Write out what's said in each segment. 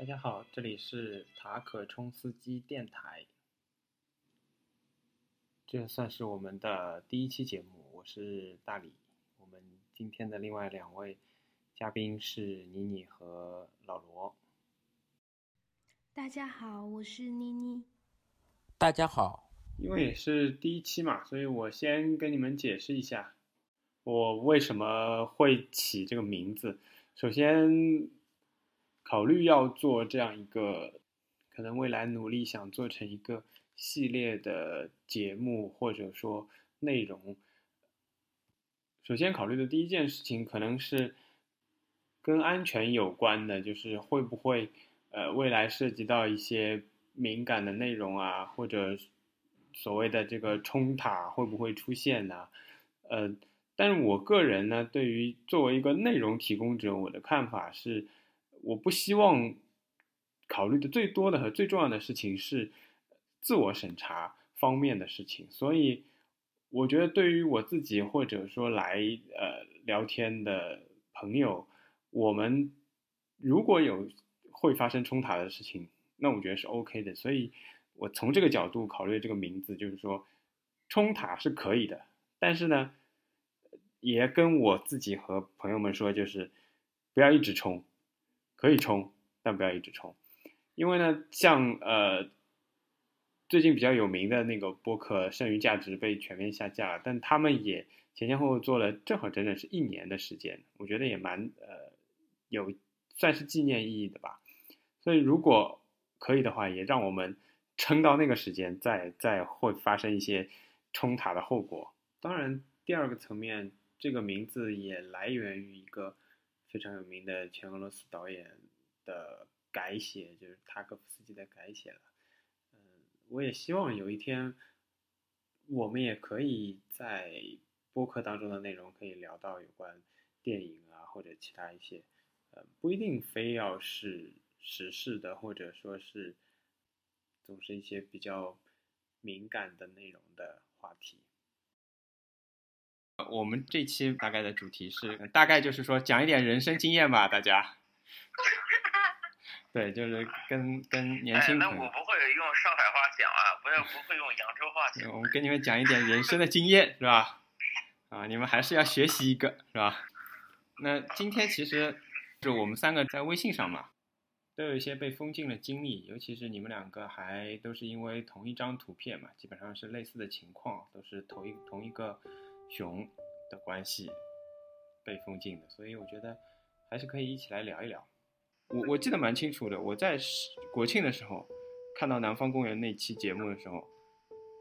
大家好，这里是塔可冲司机电台，这算是我们的第一期节目。我是大李，我们今天的另外两位嘉宾是妮妮和老罗。大家好，我是妮妮。大家好，因为也是第一期嘛，所以我先跟你们解释一下，我为什么会起这个名字。首先。考虑要做这样一个，可能未来努力想做成一个系列的节目，或者说内容。首先考虑的第一件事情，可能是跟安全有关的，就是会不会呃未来涉及到一些敏感的内容啊，或者所谓的这个冲塔会不会出现呢？呃，但是我个人呢，对于作为一个内容提供者，我的看法是。我不希望考虑的最多的和最重要的事情是自我审查方面的事情，所以我觉得对于我自己或者说来呃聊天的朋友，我们如果有会发生冲塔的事情，那我觉得是 OK 的。所以我从这个角度考虑这个名字，就是说冲塔是可以的，但是呢，也跟我自己和朋友们说，就是不要一直冲。可以冲，但不要一直冲，因为呢，像呃，最近比较有名的那个播客《剩余价值》被全面下架了，但他们也前前后后做了正好整整是一年的时间，我觉得也蛮呃有算是纪念意义的吧。所以如果可以的话，也让我们撑到那个时间，再再会发生一些冲塔的后果。当然，第二个层面，这个名字也来源于一个。非常有名的前俄罗斯导演的改写，就是塔可夫斯基的改写了。嗯，我也希望有一天，我们也可以在播客当中的内容可以聊到有关电影啊，或者其他一些，呃，不一定非要是时事的，或者说是总是一些比较敏感的内容的话题。我们这期大概的主题是，大概就是说讲一点人生经验吧，大家。对，就是跟跟年轻。那我不会用上海话讲啊，不要不会用扬州话讲。我们跟你们讲一点人生的经验，是吧？啊，你们还是要学习一个，是吧？那今天其实就我们三个在微信上嘛，都有一些被封禁的经历，尤其是你们两个还都是因为同一张图片嘛，基本上是类似的情况，都是同一同一个。熊的关系被封禁的，所以我觉得还是可以一起来聊一聊。我我记得蛮清楚的，我在国庆的时候看到南方公园那期节目的时候，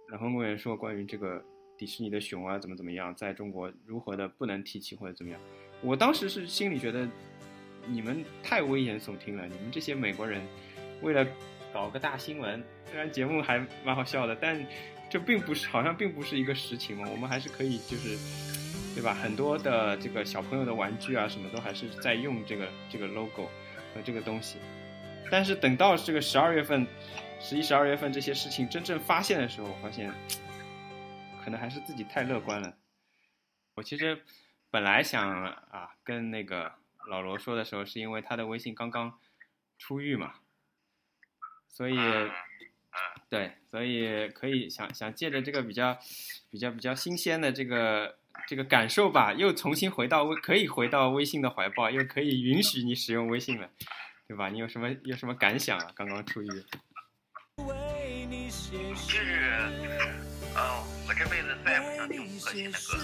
南方公园说关于这个迪士尼的熊啊怎么怎么样，在中国如何的不能提起或者怎么样。我当时是心里觉得你们太危言耸听了，你们这些美国人为了搞个大新闻，虽然节目还蛮好笑的，但。这并不是，好像并不是一个实情嘛。我们还是可以，就是，对吧？很多的这个小朋友的玩具啊，什么都还是在用这个这个 logo 和这个东西。但是等到这个十二月份、十一、十二月份这些事情真正发现的时候，发现可能还是自己太乐观了。我其实本来想啊，跟那个老罗说的时候，是因为他的微信刚刚出狱嘛，所以。对，所以可以想想借着这个比较比较比较新鲜的这个这个感受吧，又重新回到微可以回到微信的怀抱，又可以允许你使用微信了，对吧？你有什么有什么感想啊？刚刚出狱。就是，嗯，我这辈子再也不想听五星的歌了。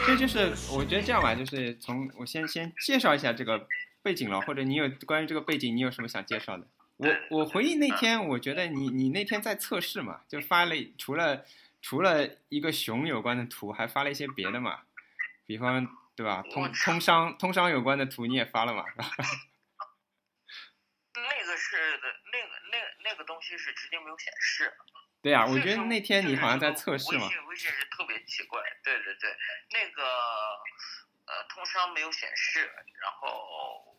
这就是我觉得这样吧，就是从我先先介绍一下这个。背景了，或者你有关于这个背景，你有什么想介绍的？我我回忆那天，我觉得你你那天在测试嘛，就发了除了除了一个熊有关的图，还发了一些别的嘛，比方对吧？通通商通商有关的图你也发了嘛？那个是的，那个那那个东西是直接没有显示。对啊，我觉得那天你好像在测试嘛。微信微信是特别奇怪，对对对，那个呃通商没有显示，然后。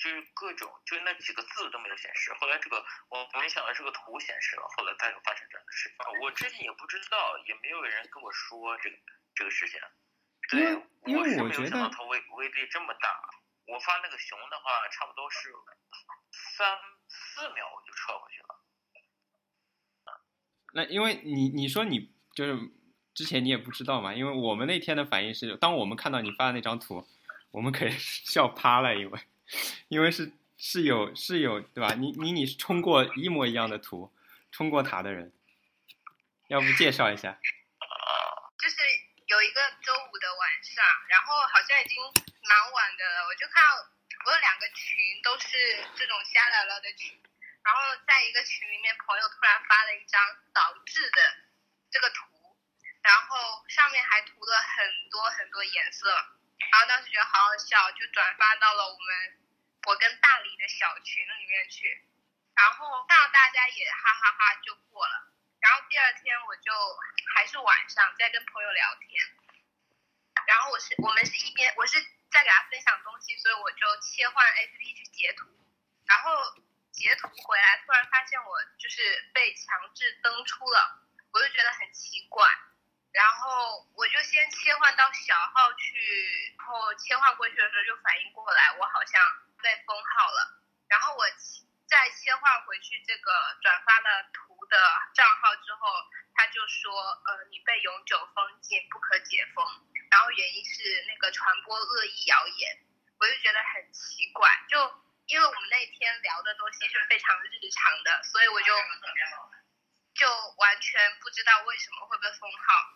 就是各种，就那几个字都没有显示。后来这个我没想到这个图显示了，后来它又发生这样的事情。我之前也不知道，也没有人跟我说这个这个事情。对，因为我觉得它威威力这么大。我发那个熊的话，差不多是三四秒我就撤回去了。那因为你你说你就是之前你也不知道嘛，因为我们那天的反应是，当我们看到你发的那张图，我们可以笑趴了，因为因为是是有是有对吧？你你你是冲过一模一样的图，冲过塔的人，要不介绍一下？就是有一个周五的晚上，然后好像已经蛮晚的了，我就看到我有两个群都是这种瞎聊聊的群，然后在一个群里面，朋友突然发了一张导致的这个图，然后上面还涂了很多很多颜色，然后当时觉得好好笑，就转发到了我们我跟大理的小群里面去，然后看到大家也哈哈哈就过了。然后第二天我就还是晚上在跟朋友聊天，然后我是我们是一边我是在给他分享东西，所以我就切换 A P P 去截图，然后截图回来，突然发现我就是被强制登出了，我就觉得很奇怪，然后我就先切换到小号去，然后切换过去的时候就反应过来，我好像被封号了，然后我再切换回去这个转发了图。的账号之后，他就说，呃，你被永久封禁，不可解封。然后原因是那个传播恶意谣言，我就觉得很奇怪。就因为我们那天聊的东西是非常日常的，所以我就就完全不知道为什么会被封号。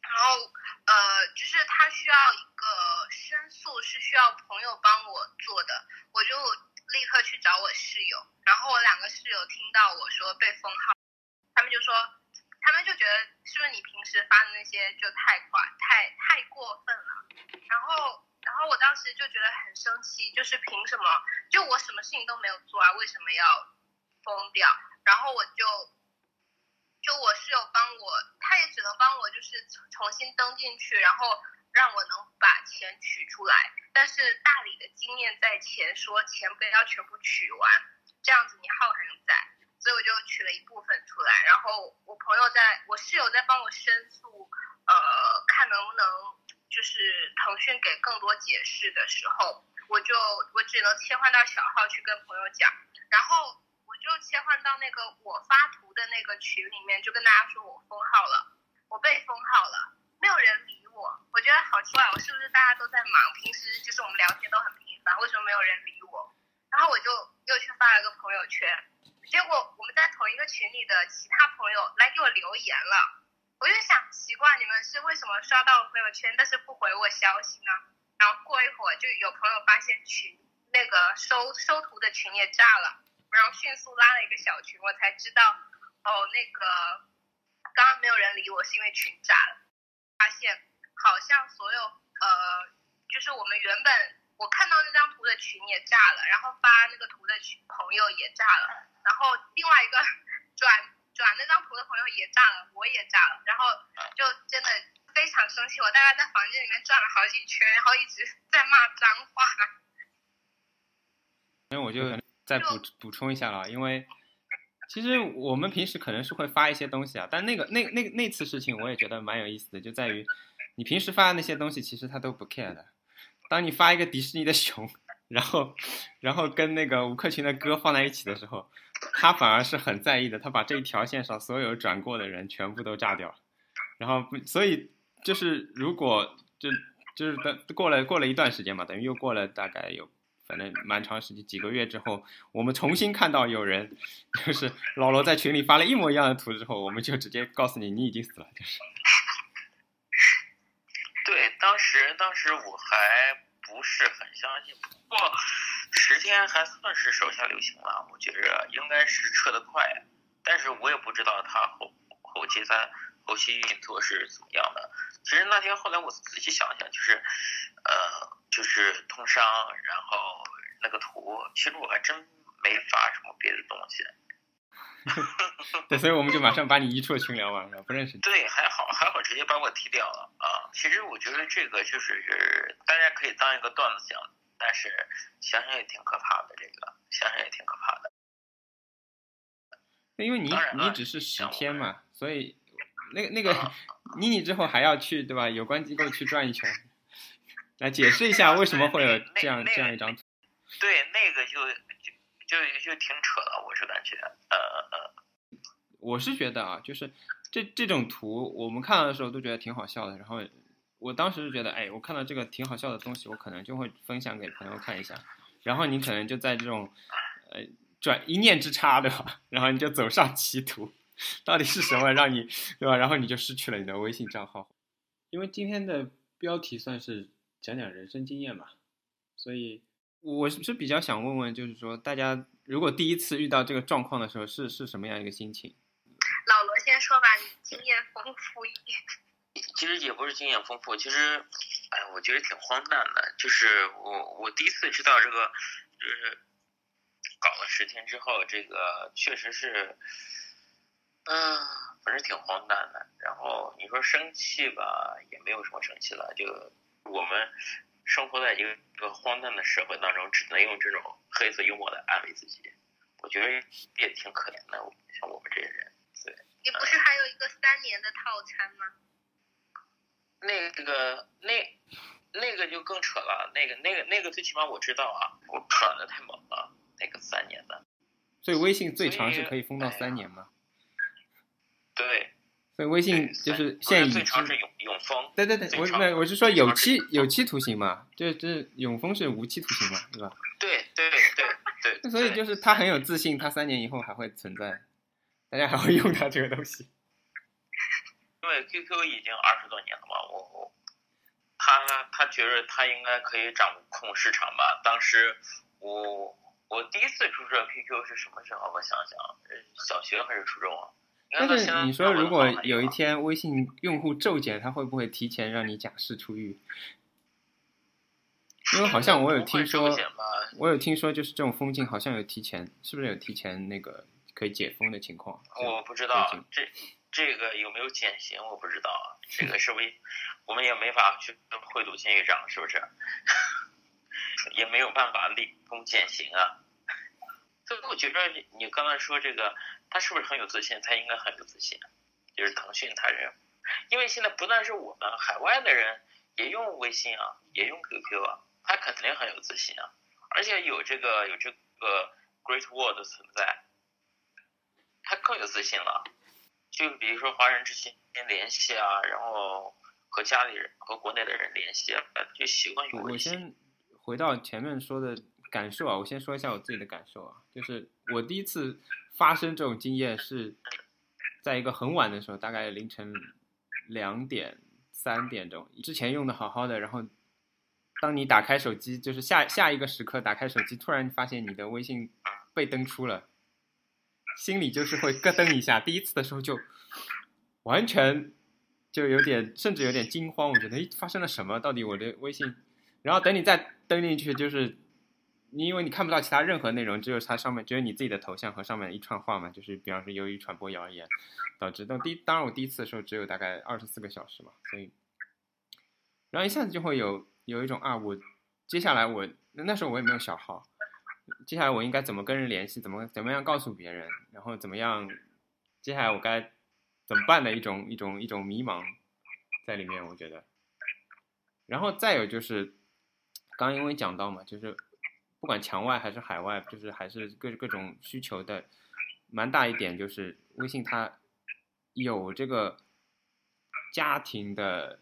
然后呃，就是他需要一个申诉，是需要朋友帮我做的，我就。立刻去找我室友，然后我两个室友听到我说被封号，他们就说，他们就觉得是不是你平时发的那些就太快，太太过分了。然后，然后我当时就觉得很生气，就是凭什么？就我什么事情都没有做啊，为什么要封掉？然后我就，就我室友帮我，他也只能帮我就是重新登进去，然后。让我能取出来，但是大理的经验在前，说钱不要全部取完，这样子你号还能在，所以我就取了一部分出来。然后我朋友在，我室友在帮我申诉，呃，看能不能就是腾讯给更多解释的时候，我就我只能切换到小号去跟朋友讲，然后我就切换到那个我发图的那个群里面，就跟大家说我封号了，我被封号了，没有人理。我我觉得好奇怪，我是不是大家都在忙？平时就是我们聊天都很频繁，为什么没有人理我？然后我就又去发了个朋友圈，结果我们在同一个群里的其他朋友来给我留言了，我就想奇怪，你们是为什么刷到我朋友圈但是不回我消息呢？然后过一会儿就有朋友发现群那个收收图的群也炸了，然后迅速拉了一个小群，我才知道哦，那个刚刚没有人理我是因为群炸了，发现。好像所有呃，就是我们原本我看到那张图的群也炸了，然后发那个图的群朋友也炸了，然后另外一个转转那张图的朋友也炸了，我也炸了，然后就真的非常生气，我大概在房间里面转了好几圈，然后一直在骂脏话。那我就再补补充一下了，因为其实我们平时可能是会发一些东西啊，但那个那那那次事情我也觉得蛮有意思的，就在于。你平时发的那些东西，其实他都不 care 的。当你发一个迪士尼的熊，然后，然后跟那个吴克群的歌放在一起的时候，他反而是很在意的。他把这一条线上所有转过的人全部都炸掉。然后，所以就是如果就就是等过了过了一段时间嘛，等于又过了大概有反正蛮长时间几个月之后，我们重新看到有人就是老罗在群里发了一模一样的图之后，我们就直接告诉你你已经死了，就是。当时，当时我还不是很相信，不过十天还算是手下留情了。我觉着应该是撤得快，但是我也不知道他后后期在后期运作是怎么样的。其实那天后来我仔细想想，就是呃，就是通商，然后那个图，其实我还真没发什么别的东西。对，所以我们就马上把你移出了群聊嘛，不认识。对，还好，还好，直接把我踢掉了啊！其实我觉得这个就是大家可以当一个段子讲，但是想想也挺可怕的。这个想想也挺可怕的。因为你你只是十天嘛，所以那个那 个，你你之后还要去对吧？有关机构去转一圈，来解释一下为什么会有这样这样一张图。对，那个就就就挺扯的，我是感觉，呃呃，我是觉得啊，就是这这种图，我们看到的时候都觉得挺好笑的。然后我当时就觉得，哎，我看到这个挺好笑的东西，我可能就会分享给朋友看一下。然后你可能就在这种呃转一念之差，对吧？然后你就走上歧途，到底是什么让你对吧？然后你就失去了你的微信账号。因为今天的标题算是讲讲人生经验嘛，所以我是比较想问问，就是说大家如果第一次遇到这个状况的时候，是是什么样一个心情？老罗先说吧，你经验丰富一点。其实也不是经验丰富，其实，哎，我觉得挺荒诞的。就是我我第一次知道这个，就是搞了十天之后，这个确实是，嗯、反正挺荒诞的。然后你说生气吧，也没有什么生气了。就我们生活在一个一个荒诞的社会当中，只能用这种黑色幽默来安慰自己。我觉得也挺可怜的，像我们这些人。对，你不是还有一个三年的套餐吗？那个那那个就更扯了，那个那个那个最起码我知道啊，我转的太猛了，那个三年的，所以微信最长是可以封到三年吗？对，所以微信就是现已知。最长是永永丰，对对对，我没有我是说有期有期徒刑嘛，这这永丰是无期徒刑嘛，对吧？对对对对，所以就是他很有自信，他三年以后还会存在，大家还会用他这个东西。因为 QQ 已经二十多年了嘛，我我他他觉得他应该可以掌控市场吧。当时我我第一次注册 QQ 是什么时候？我想想，呃小学还是初中啊？但是你说如果有一啊天微信用户骤减，他会不会提前让你假释出狱？因为好像我有 听说我有听说就是这种封禁好像有提前，是不是有提前那个可以解封的情况？我不知道这这个有没有减刑，我不知道。这个是不是我们也没法去贿赂监狱长，是不是？也没有办法立功减刑啊。所以我觉得你你刚才说这个，他是不是很有自信？他应该很有自信，就是腾讯他人，因为现在不但是我们海外的人也用微信啊，也用 QQ 啊，他肯定很有自信啊，而且有这个有这个 Great Wall 的存在，他更有自信了。就比如说华人之间联系啊，然后和家里人和国内的人联系啊，就习惯于微信。先回到前面说的感受啊，我先说一下我自己的感受啊，就是我第一次发生这种经验是在一个很晚的时候，大概凌晨两点、三点钟，之前用的好好的，然后当你打开手机，就是下下一个时刻打开手机，突然发现你的微信被登出了，心里就是会咯噔一下。第一次的时候就完全就有点，甚至有点惊慌，我觉得诶发生了什么？到底我的微信？然后等你再登进去，就是你因为你看不到其他任何内容，只有它上面只有你自己的头像和上面一串话嘛，就是比方说由于传播谣言导致。但第当然我第一次的时候只有大概二十四个小时嘛，所以然后一下子就会有有一种啊，我接下来我那时候我也没有小号，接下来我应该怎么跟人联系，怎么怎么样告诉别人，然后怎么样，接下来我该怎么办的一种一种一种迷茫在里面，我觉得。然后再有就是，刚因为讲到嘛，就是不管墙外还是海外，就是还是各各种需求的蛮大一点，就是微信它有这个家庭的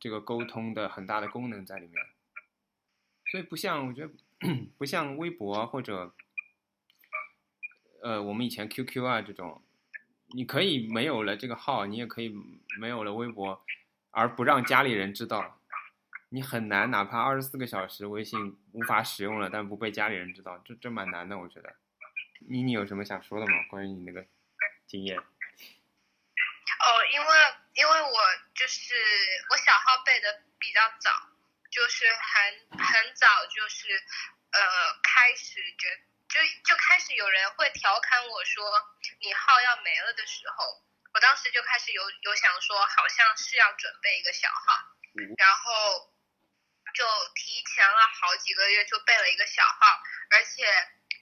这个沟通的很大的功能在里面，所以不像我觉得不像微博或者呃我们以前 QQ 啊这种，你可以没有了这个号，你也可以没有了微博，而不让家里人知道。你很难，哪怕二十四个小时微信无法使用了，但不被家里人知道，这这蛮难的，我觉得。妮妮有什么想说的吗？关于你那个经验？哦，因为因为我就是我小号背的比较早，就是很很早就是呃开始觉就就开始有人会调侃我说你号要没了的时候，我当时就开始有有想说好像是要准备一个小号，然后就提前了好几个月就备了一个小号，而且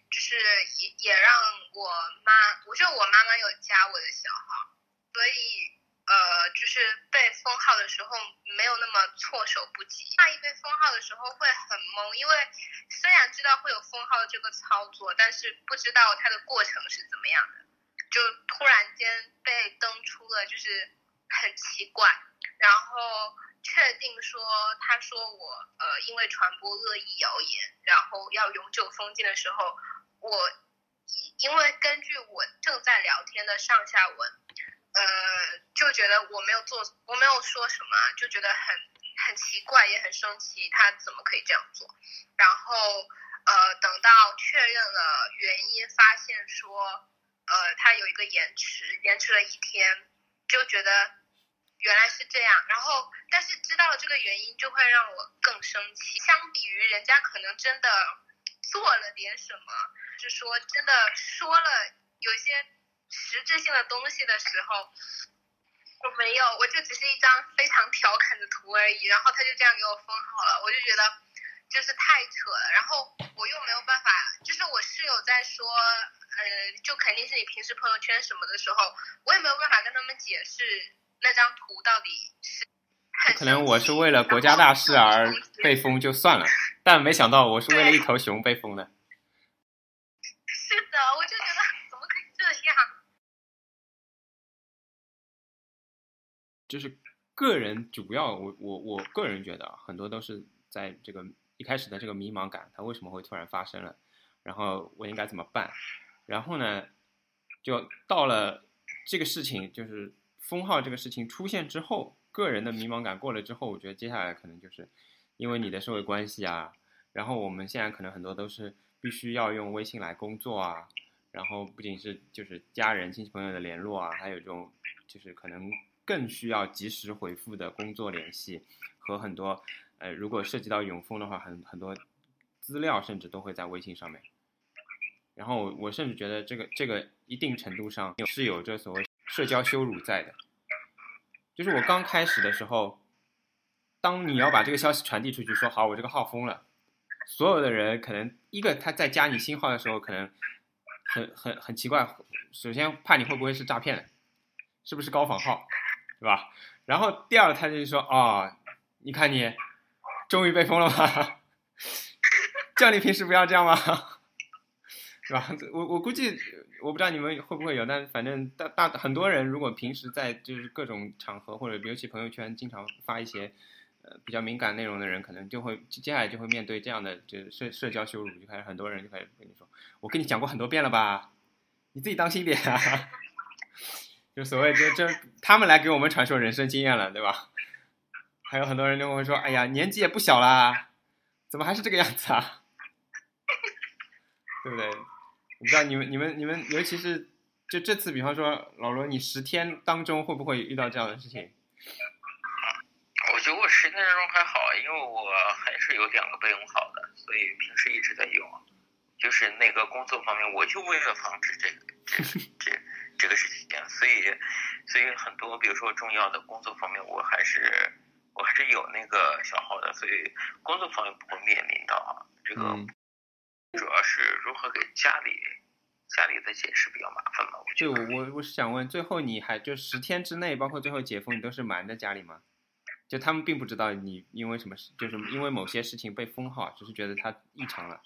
就是也也让我妈，我就我妈妈有加我的小号。所以呃，就是被封号的时候没有那么措手不及。万一被封号的时候会很懵，因为虽然知道会有封号这个操作，但是不知道它的过程是怎么样的，就突然间被登出了，就是很奇怪。然后确定说，他说我呃因为传播恶意谣言，然后要永久封禁的时候，我以因为根据我正在聊天的上下文。呃，就觉得我没有做，我没有说什么，就觉得很很奇怪，也很生气，他怎么可以这样做？然后呃，等到确认了原因，发现说呃，他有一个延迟，延迟了一天，就觉得原来是这样。然后，但是知道了这个原因，就会让我更生气。相比于人家可能真的做了点什么，是说真的说了有些。实质性的东西的时候，我没有，我就只是一张非常调侃的图而已，然后他就这样给我封好了，我就觉得就是太扯了，然后我又没有办法，就是我室友在说，呃，就肯定是你平时朋友圈什么的时候，我也没有办法跟他们解释那张图到底是。可能我是为了国家大事而被封就算了，但没想到我是为了一头熊被封的。是的，我就觉得怎么可以这样？就是个人主要，我我我个人觉得很多都是在这个一开始的这个迷茫感，它为什么会突然发生了，然后我应该怎么办？然后呢，就到了这个事情，就是封号这个事情出现之后，个人的迷茫感过了之后，我觉得接下来可能就是因为你的社会关系啊，然后我们现在可能很多都是必须要用微信来工作啊，然后不仅是就是家人亲戚朋友的联络啊，还有这种就是可能。更需要及时回复的工作联系和很多，呃，如果涉及到永丰的话，很很多资料甚至都会在微信上面。然后我甚至觉得这个这个一定程度上是有这所谓社交羞辱在的。就是我刚开始的时候，当你要把这个消息传递出去，说好我这个号封了，所有的人可能一个他在加你新号的时候，可能很很很奇怪，首先怕你会不会是诈骗的，是不是高仿号？是吧？然后第二，他就说：“哦，你看你，终于被封了吗？叫你平时不要这样吗？是吧？我我估计，我不知道你们会不会有，但反正大大很多人，如果平时在就是各种场合或者尤其朋友圈经常发一些呃比较敏感内容的人，可能就会接下来就会面对这样的就社社交羞辱，就开始很多人就开始跟你说：我跟你讲过很多遍了吧，你自己当心点啊。”就所谓就就他们来给我们传授人生经验了，对吧？还有很多人就会说：“哎呀，年纪也不小啦，怎么还是这个样子啊？” 对不对？我不知道你们、你们、你们，尤其是就这次，比方说老罗，你十天当中会不会遇到这样的事情？我觉得我十天当中还好，因为我还是有两个备用号的，所以平时一直在用。就是那个工作方面，我就为了防止这个这这。这个事情，所以，所以很多，比如说重要的工作方面，我还是我还是有那个小号的，所以工作方面不会面临到这个，主要是如何给家里家里的解释比较麻烦嘛。就我我是想问，最后你还就十天之内，包括最后解封，你都是瞒着家里吗？就他们并不知道你因为什么事，就是因为某些事情被封号，只是觉得他异常了。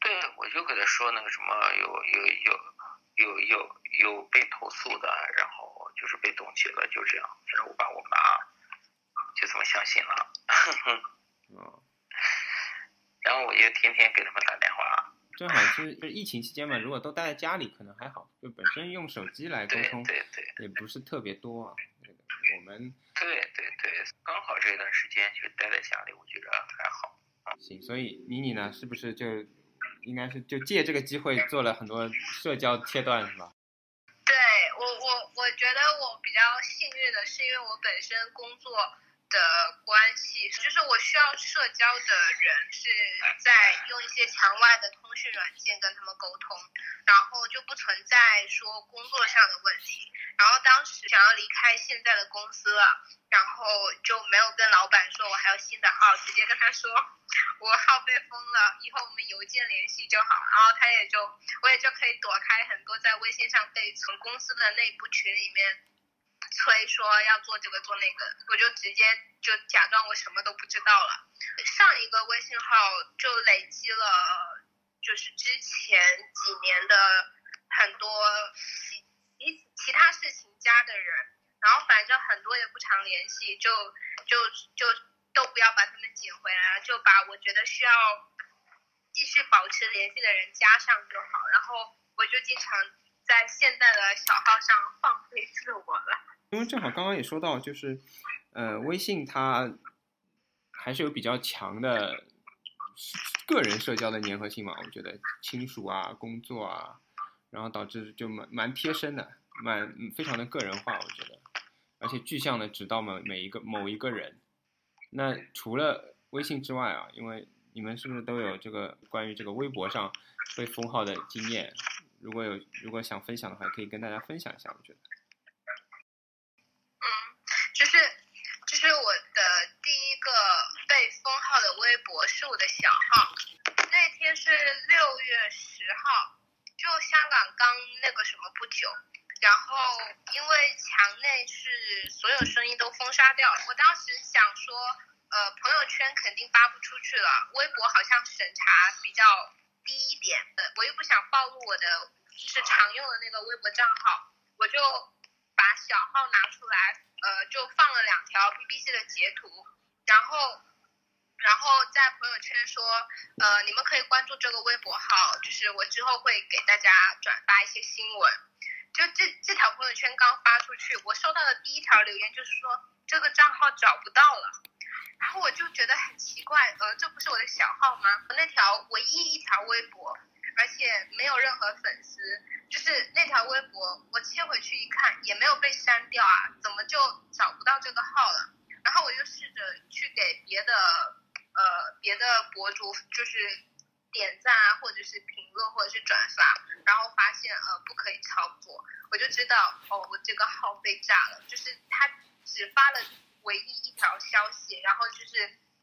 对，我就给他说那个什么，有有有。有有有被投诉的，然后就是被冻结了，就这样。反正我爸我妈就这么相信了。嗯。然后我就天天给他们打电话。正好是就疫情期间嘛，如果都待在家里，可能还好。就本身用手机来沟通，对对，也不是特别多啊。我们。对对对，刚好这段时间就待在家里，我觉得还好。行，所以妮妮呢，是不是就？应该是就借这个机会做了很多社交切断，是吧？对我，我我觉得我比较幸运的是，因为我本身工作。的关系就是我需要社交的人是在用一些墙外的通讯软件跟他们沟通，然后就不存在说工作上的问题。然后当时想要离开现在的公司了，然后就没有跟老板说我还有新的号，直接跟他说我号被封了，以后我们邮件联系就好。然后他也就我也就可以躲开很多在微信上被从公司的内部群里面。催说要做这个做那个，我就直接就假装我什么都不知道了。上一个微信号就累积了，就是之前几年的很多其其其他事情加的人，然后反正很多也不常联系，就就就都不要把他们捡回来了，就把我觉得需要继续保持联系的人加上就好。然后我就经常在现在的小号上放飞自我了。因为正好刚刚也说到，就是呃，微信它还是有比较强的个人社交的粘合性嘛，我觉得亲属啊、工作啊，然后导致就蛮蛮贴身的，蛮非常的个人化，我觉得，而且具象的指到每每一个某一个人。那除了微信之外啊，因为你们是不是都有这个关于这个微博上被封号的经验？如果有如果想分享的话，可以跟大家分享一下，我觉得。就是就是我的第一个被封号的微博是我的小号，那天是六月十号，就香港刚那个什么不久，然后因为墙内是所有声音都封杀掉，我当时想说，呃，朋友圈肯定发不出去了，微博好像审查比较低一点，呃，我又不想暴露我的就是常用的那个微博账号，我就把小号拿出来，呃，就放了两条 BBC 的截图，然后，然后在朋友圈说，呃，你们可以关注这个微博号，就是我之后会给大家转发一些新闻。就这这条朋友圈刚发出去，我收到的第一条留言就是说这个账号找不到了，然后我就觉得很奇怪，呃，这不是我的小号吗？我那条唯一一条微博，而且没有任何粉丝，就是那条微博，我切回去一看也没有被删掉啊，怎么就找不到这个号了？然后我就试着去给别的呃别的博主就是点赞啊，或者是评论或者是转发，然后发现呃不可以操作，我就知道哦我这个号被炸了，就是他只发了唯一一条消息，然后就是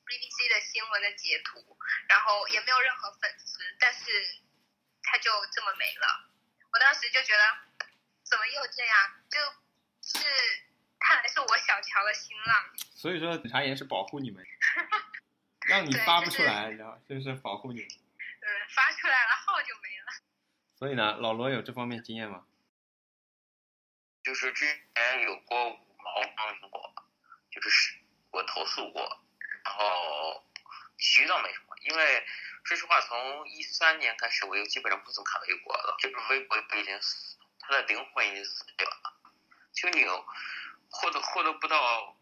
BBC 的新闻的截图，然后也没有任何粉丝，但是他就这么没了。我当时就觉得怎么又这样，就就是看来是我小瞧了新浪。所以说，检察员是保护你们，让你发不出来，然后就是保护你。嗯，发出来了号就没了。所以呢，老罗有这方面经验吗？就是之前有过五毛帮过，就是我投诉过，然后其余倒没什么，因为说实话，从一三年开始，我就基本上不怎么看微博了，就是微博已经死，它的灵魂已经死掉了，就你获得获得不到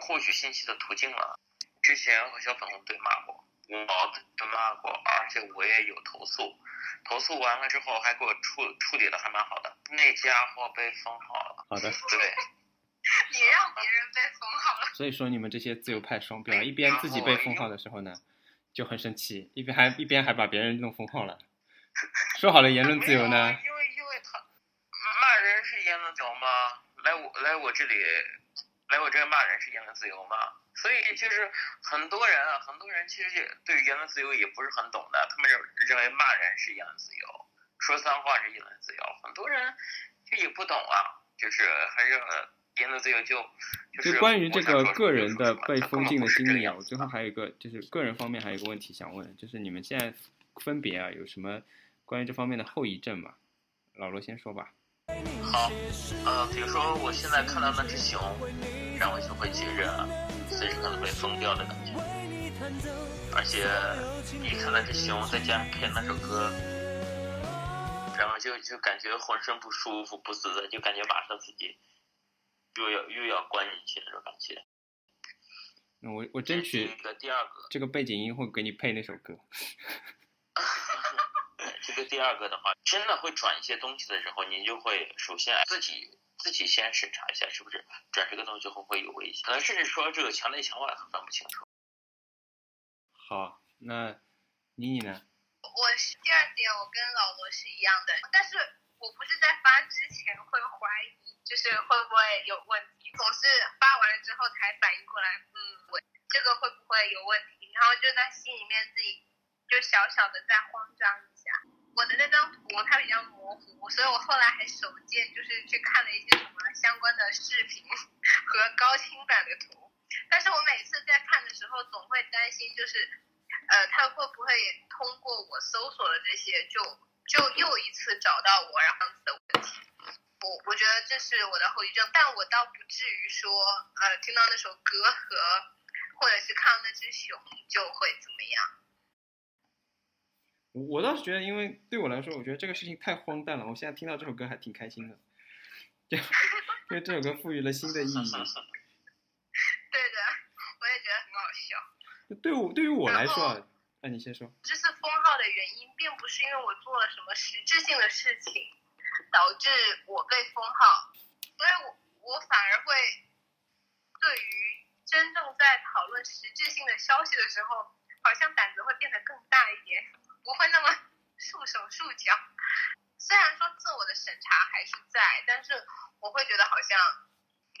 获取信息的途径了。之前和小粉红对骂过，我对骂过，而且我也有投诉，投诉完了之后还给我处处理的还蛮好的，那家伙被封号了。好的，对，你让别人被封号了，所以说你们这些自由派双标，一边自己被封号的时候呢，就很生气，一边还一边还把别人弄封号了。说好的言论自由呢？因为因为他骂人是言论自由吗？来我来我这里，来我这骂人是言论自由吗？所以就是很多人啊，很多人其实对言论自由也不是很懂的，他们认认为骂人是言论自由，说脏话是言论自由，很多人就也不懂啊，就是还是呃言论自由就就关于这个个人的被封禁的经历啊，我最后还有一个就是个人方面还有一个问题想问，就是你们现在分别啊有什么关于这方面的后遗症吗？老罗先说吧。好，呃，比如说我现在看到那只熊，然后就会觉着随时可能被封掉的感觉，而且一看那只熊，再加上配那首歌，然后就就感觉浑身不舒服、不自在，就感觉马上自己又要又要关进去那种感觉。那我我争取这个第二个，这个背景音会给你配那首歌。这个第二个的话，真的会转一些东西的时候，你就会首先自己自己先审查一下，是不是转这个东西会不会有危险？可能甚至说这个墙内墙外分不清楚。好，那妮妮呢？我是第二点，我跟老罗是一样的，但是我不是在发之前会怀疑，就是会不会有问题，总是发完了之后才反应过来，嗯，我这个会不会有问题，然后就在心里面自己就小小的再慌张一下。我的那张图它比较模糊，所以我后来还手贱，就是去看了一些什么相关的视频和高清版的图。但是我每次在看的时候，总会担心，就是呃，他会不会通过我搜索的这些，就就又一次找到我，然后的问题。我我觉得这是我的后遗症，但我倒不至于说，呃，听到那首歌和或者是看到那只熊就会怎么样。我我倒是觉得，因为对我来说，我觉得这个事情太荒诞了。我现在听到这首歌还挺开心的，就因为这首歌赋予了新的意义。对的，我也觉得很好笑。对我对于我来说啊，哎，你先说。这次封号的原因，并不是因为我做了什么实质性的事情导致我被封号，所以我我反而会对于真正在讨论实质性的消息的时候，好像胆子会变得更大一点，不会那么束手束脚。虽然说自我的审查还是在，但是我会觉得好像，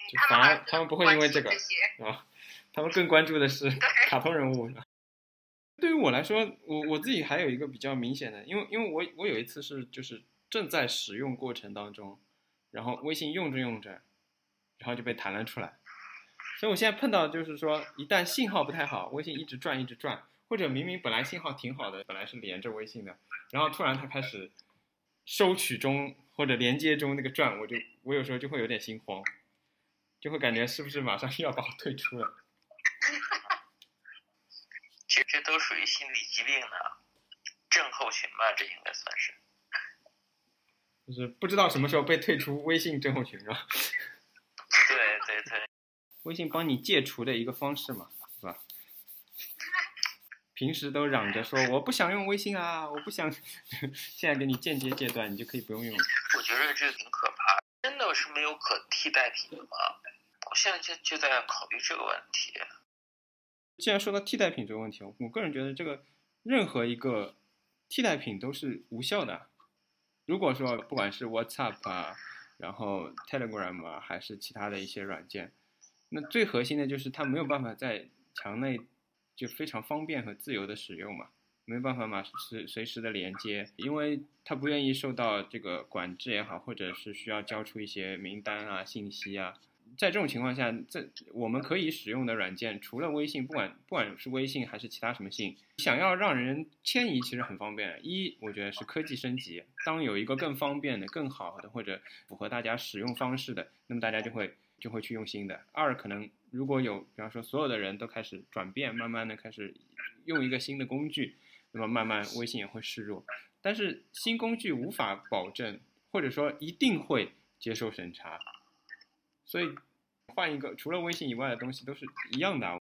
嗯，他们反而他们不会因为这个他们更关注的是 对卡通人物。对对于我来说，我我自己还有一个比较明显的，因为因为我我有一次是就是正在使用过程当中，然后微信用着用着，然后就被弹了出来。所以我现在碰到就是说，一旦信号不太好，微信一直转一直转，或者明明本来信号挺好的，本来是连着微信的，然后突然它开始收取中或者连接中那个转，我就我有时候就会有点心慌，就会感觉是不是马上又要把我退出了。其实这都属于心理疾病的症候群吧，这应该算是。就是不知道什么时候被退出微信症候群是吧？对对对，微信帮你戒除的一个方式嘛，是吧？平时都嚷着说我不想用微信啊，我不想，现在给你间接戒断，你就可以不用用了。我觉得这个挺可怕，真的是没有可替代品的吗？我现在就就在考虑这个问题。既然说到替代品这个问题，我个人觉得这个任何一个替代品都是无效的。如果说不管是 WhatsApp 啊，然后 Telegram 啊，还是其他的一些软件，那最核心的就是它没有办法在墙内就非常方便和自由的使用嘛，没办法嘛随随时的连接，因为它不愿意受到这个管制也好，或者是需要交出一些名单啊、信息啊。在这种情况下，这我们可以使用的软件，除了微信，不管不管是微信还是其他什么信，想要让人迁移，其实很方便。一，我觉得是科技升级，当有一个更方便的、更好的或者符合大家使用方式的，那么大家就会就会去用新的。二，可能如果有，比方说所有的人都开始转变，慢慢的开始用一个新的工具，那么慢慢微信也会示弱。但是新工具无法保证，或者说一定会接受审查。所以换一个除了微信以外的东西都是一样的，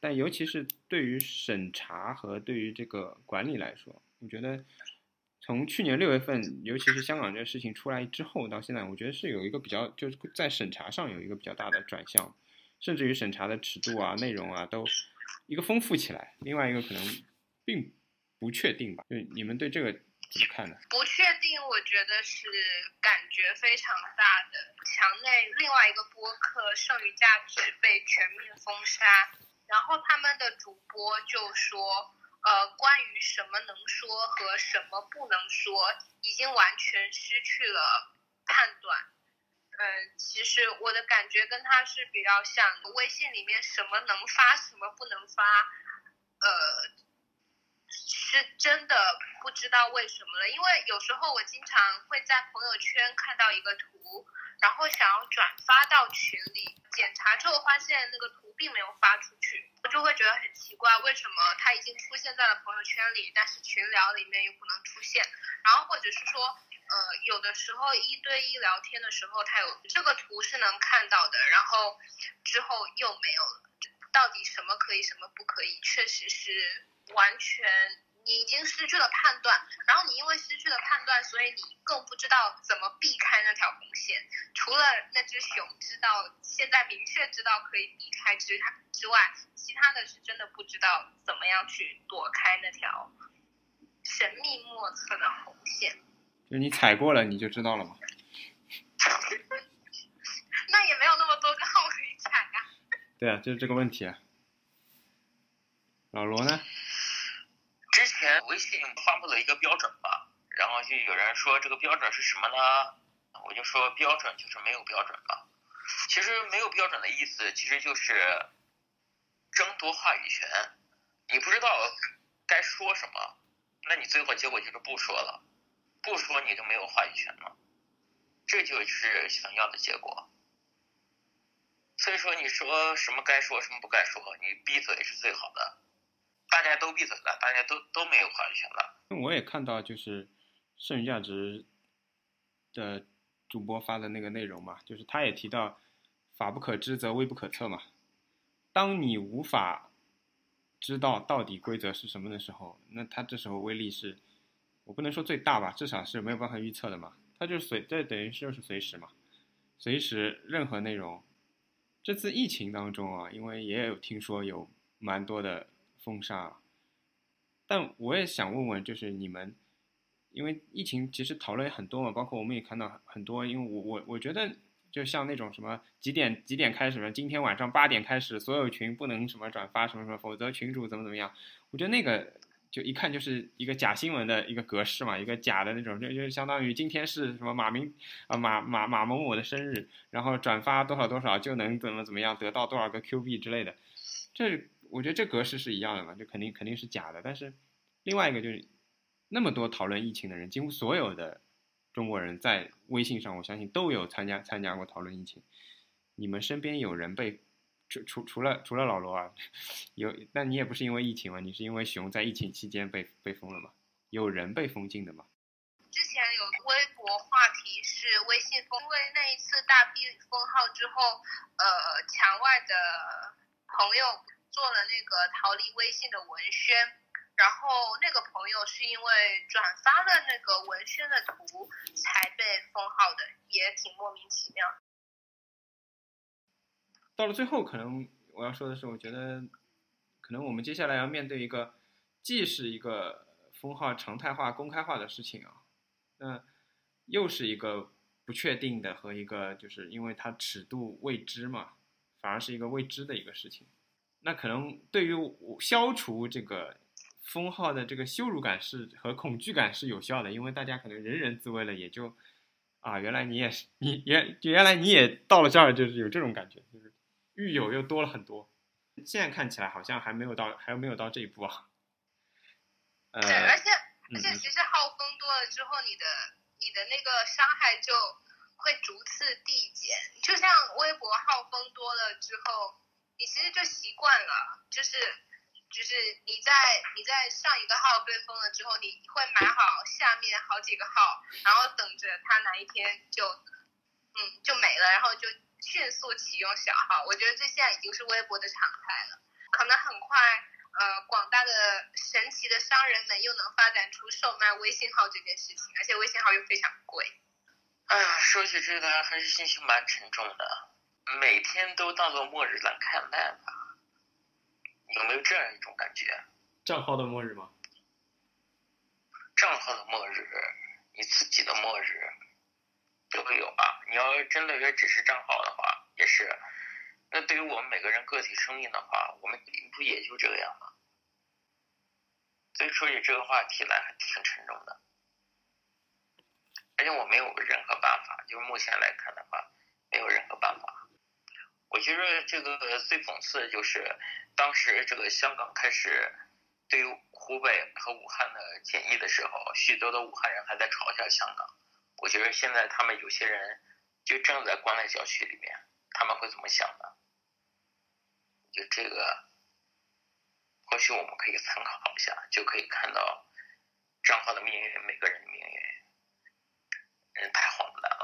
但尤其是对于审查和对于这个管理来说，我觉得从去年六月份，尤其是香港这个事情出来之后到现在，我觉得是有一个比较就是在审查上有一个比较大的转向，甚至于审查的尺度啊、内容啊都一个丰富起来。另外一个可能并不确定吧，就你们对这个不确定，我觉得是感觉非常大的。墙内另外一个播客《剩余价值》被全面封杀，然后他们的主播就说，呃，关于什么能说和什么不能说，已经完全失去了判断。嗯，其实我的感觉跟他是比较像的，微信里面什么能发，什么不能发，呃。是真的不知道为什么了，因为有时候我经常会在朋友圈看到一个图，然后想要转发到群里，检查之后发现那个图并没有发出去，我就会觉得很奇怪，为什么它已经出现在了朋友圈里，但是群聊里面又不能出现？然后或者是说，呃，有的时候一对一聊天的时候，它有这个图是能看到的，然后之后又没有了，到底什么可以，什么不可以？确实是。完全，你已经失去了判断，然后你因为失去了判断，所以你更不知道怎么避开那条红线。除了那只熊知道，现在明确知道可以避开之之外，其他的是真的不知道怎么样去躲开那条神秘莫测的红线。就你踩过了，你就知道了吗？那也没有那么多个号可以踩啊。对啊，就是这个问题啊。老罗呢？之前微信发布了一个标准吧，然后就有人说这个标准是什么呢？我就说标准就是没有标准嘛。其实没有标准的意思，其实就是争夺话语权。你不知道该说什么，那你最后结果就是不说了，不说你就没有话语权了。这就是想要的结果。所以说，你说什么该说，什么不该说，你闭嘴是最好的。大家都闭嘴了，大家都都没有话语权了。我也看到，就是剩余价值的主播发的那个内容嘛，就是他也提到“法不可知则威不可测”嘛。当你无法知道到底规则是什么的时候，那他这时候威力是，我不能说最大吧，至少是没有办法预测的嘛。他就随这等于是就是随时嘛，随时任何内容。这次疫情当中啊，因为也有听说有蛮多的封杀，但我也想问问，就是你们，因为疫情其实讨论很多嘛，包括我们也看到很多，因为我我我觉得就像那种什么几点几点开始么，今天晚上八点开始，所有群不能什么转发什么什么，否则群主怎么怎么样，我觉得那个。就一看就是一个假新闻的一个格式嘛，一个假的那种，就就相当于今天是什么马明啊马马马某某的生日，然后转发多少多少就能怎么怎么样得到多少个 Q 币之类的，这我觉得这格式是一样的嘛，就肯定肯定是假的。但是另外一个就是那么多讨论疫情的人，几乎所有的中国人在微信上，我相信都有参加参加过讨论疫情。你们身边有人被？除除除了除了老罗啊，有，但你也不是因为疫情嘛，你是因为熊在疫情期间被被封了嘛？有人被封禁的吗？之前有微博话题是微信封，因为那一次大批封号之后，呃，墙外的朋友做了那个逃离微信的文宣，然后那个朋友是因为转发了那个文宣的图才被封号的，也挺莫名其妙。到了最后，可能我要说的是，我觉得，可能我们接下来要面对一个，既是一个封号常态化、公开化的事情啊，那又是一个不确定的和一个，就是因为它尺度未知嘛，反而是一个未知的一个事情。那可能对于消除这个封号的这个羞辱感是和恐惧感是有效的，因为大家可能人人自危了，也就啊，原来你也是你原原来你也到了这儿，就是有这种感觉，就是。狱友又多了很多，现在看起来好像还没有到，还没有到这一步啊。对，而且而且其实号封多了之后，你的你的那个伤害就会逐次递减。就像微博号封多了之后，你其实就习惯了，就是就是你在你在上一个号被封了之后，你会买好下面好几个号，然后等着它哪一天就嗯就没了，然后就。迅速启用小号，我觉得这现在已经是微博的常态了。可能很快，呃，广大的神奇的商人们又能发展出售卖微信号这件事情，而且微信号又非常贵。哎呀，说起这个还是心情蛮沉重的，每天都当做末日来看待吧。有没有这样一种感觉？账号的末日吗？账号的末日，你自己的末日。都会有吧！你要真的也只是账号的话，也是。那对于我们每个人个体生命的话，我们不也就这样吗？所以说起这个话题来还挺沉重的，而且我没有任何办法，就是目前来看的话，没有任何办法。我觉得这个最讽刺的就是当时这个香港开始对于湖北和武汉的检疫的时候许多的武汉人还在嘲笑香港。我觉得现在他们有些人就正在关在小区里面他们会怎么想呢？就这个或许我们可以参考一下就可以看到账号的命运每个人的命运人太好了。